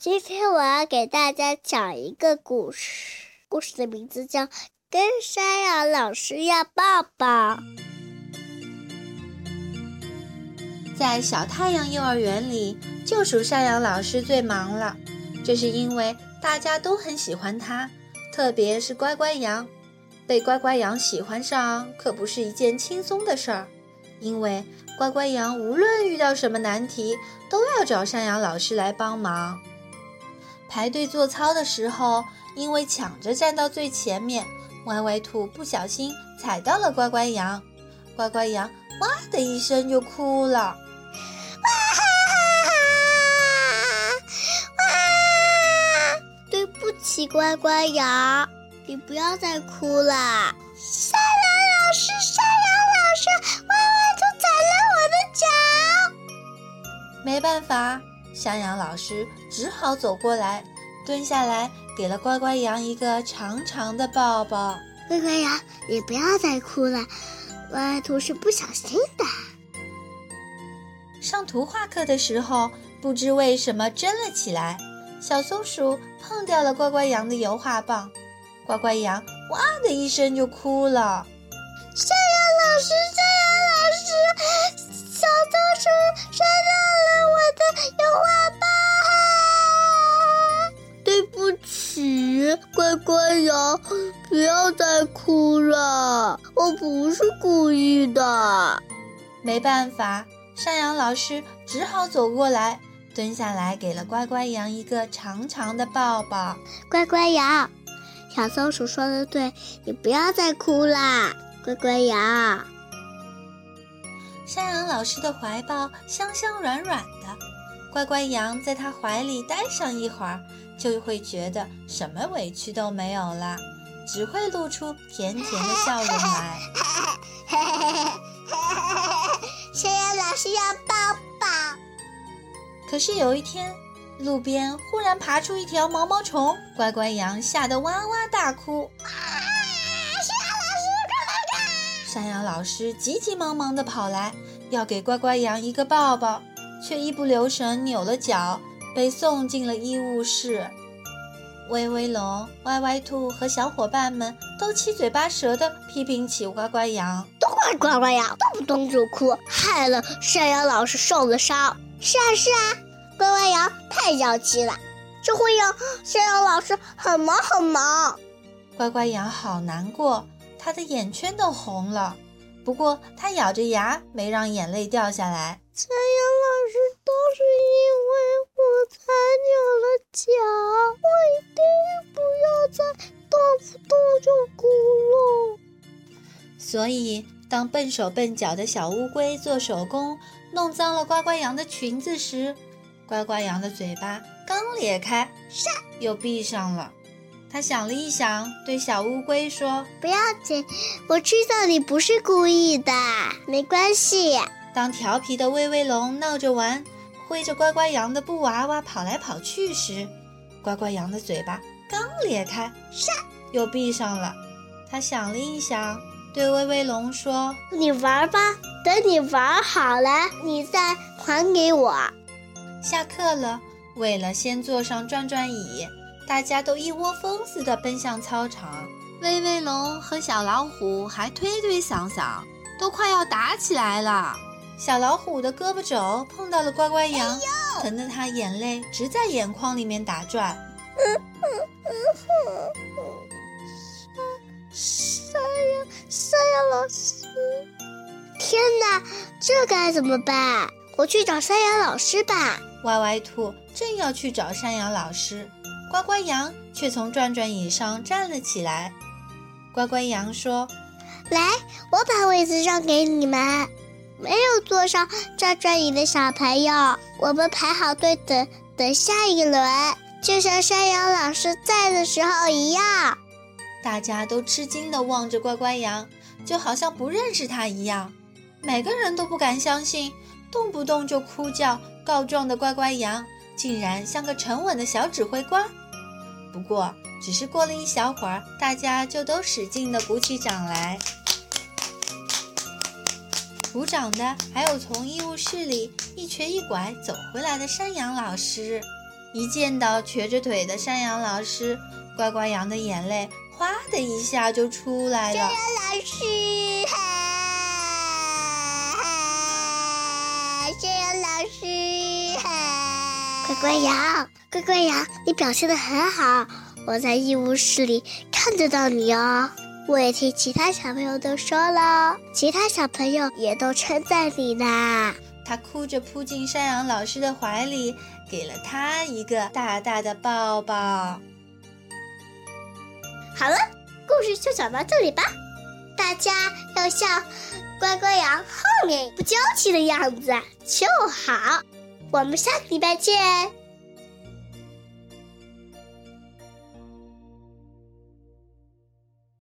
今天我要给大家讲一个故事，故事的名字叫《跟山羊老师要抱抱》。在小太阳幼儿园里，就属山羊老师最忙了。这是因为大家都很喜欢他，特别是乖乖羊。被乖乖羊喜欢上可不是一件轻松的事儿，因为乖乖羊无论遇到什么难题，都要找山羊老师来帮忙。排队做操的时候，因为抢着站到最前面，歪歪兔不小心踩到了乖乖羊，乖乖羊哇的一声就哭了，哇哈哈！哇！对不起，乖乖羊，你不要再哭了。山羊老师，山羊老师，歪歪兔踩了我的脚。没办法。山羊老师只好走过来，蹲下来，给了乖乖羊一个长长的抱抱。乖乖羊，你不要再哭了，歪歪兔是不小心的。上图画课的时候，不知为什么争了起来，小松鼠碰掉了乖乖羊的油画棒，乖乖羊哇的一声就哭了。山羊老师，山羊老师，小松鼠乖羊，不要再哭了，我不是故意的。没办法，山羊老师只好走过来，蹲下来，给了乖乖羊一个长长的抱抱。乖乖羊，小松鼠说的对，你不要再哭啦，乖乖羊。山羊老师的怀抱香香软软的。乖乖羊在他怀里待上一会儿，就会觉得什么委屈都没有了，只会露出甜甜的笑容来。山羊老师要抱抱。可是有一天，路边忽然爬出一条毛毛虫，乖乖羊吓得哇哇大哭。山羊老师，快来看！山羊老师急急忙忙地跑来，要给乖乖羊一个抱抱。却一不留神扭了脚，被送进了医务室。威威龙、歪歪兔和小伙伴们都七嘴八舌地批评起乖乖羊：“都怪乖乖羊，动不动就哭，害了山羊老师受了伤。”是啊，是啊，乖乖羊太娇气了，这会让山羊老师很忙很忙。乖乖羊好难过，他的眼圈都红了。不过他咬着牙，没让眼泪掉下来。山扭了脚，我一定不要再动不动就哭了。所以，当笨手笨脚的小乌龟做手工弄脏了乖乖羊的裙子时，乖乖羊的嘴巴刚咧开，唰，又闭上了。他想了一想，对小乌龟说：“不要紧，我知道你不是故意的，没关系。”当调皮的威威龙闹着玩，挥着乖乖羊的布娃娃跑来跑去时，乖乖羊的嘴巴刚咧开，唰，又闭上了。他想了一想，对威威龙说：“你玩吧，等你玩好了，你再还给我。”下课了，为了先坐上转转椅，大家都一窝蜂似的奔向操场。威威龙和小老虎还推推搡搡，都快要打起来了。小老虎的胳膊肘碰到了乖乖羊，疼得它眼泪直在眼眶里面打转。山山羊山羊老师，天哪，这该怎么办？我去找山羊老师吧。歪歪兔正要去找山羊老师，乖乖羊却从转转椅上站了起来。乖乖羊说：“来，我把位子让给你们。”没有坐上转转椅的小朋友，我们排好队等等下一轮，就像山羊老师在的时候一样。大家都吃惊地望着乖乖羊，就好像不认识他一样。每个人都不敢相信，动不动就哭叫告状的乖乖羊，竟然像个沉稳的小指挥官。不过，只是过了一小会儿，大家就都使劲地鼓起掌来。鼓掌的还有从医务室里一瘸一拐走回来的山羊老师，一见到瘸着腿的山羊老师，乖乖羊的眼泪哗的一下就出来了。山羊老师，山羊老师，乖乖羊，乖乖羊，你表现的很好，我在医务室里看得到你哦。我也听其他小朋友都说了，其他小朋友也都称赞你呢。他哭着扑进山羊老师的怀里，给了他一个大大的抱抱。好了，故事就讲到这里吧。大家要像乖乖羊后面不娇气的样子就好。我们下个礼拜见。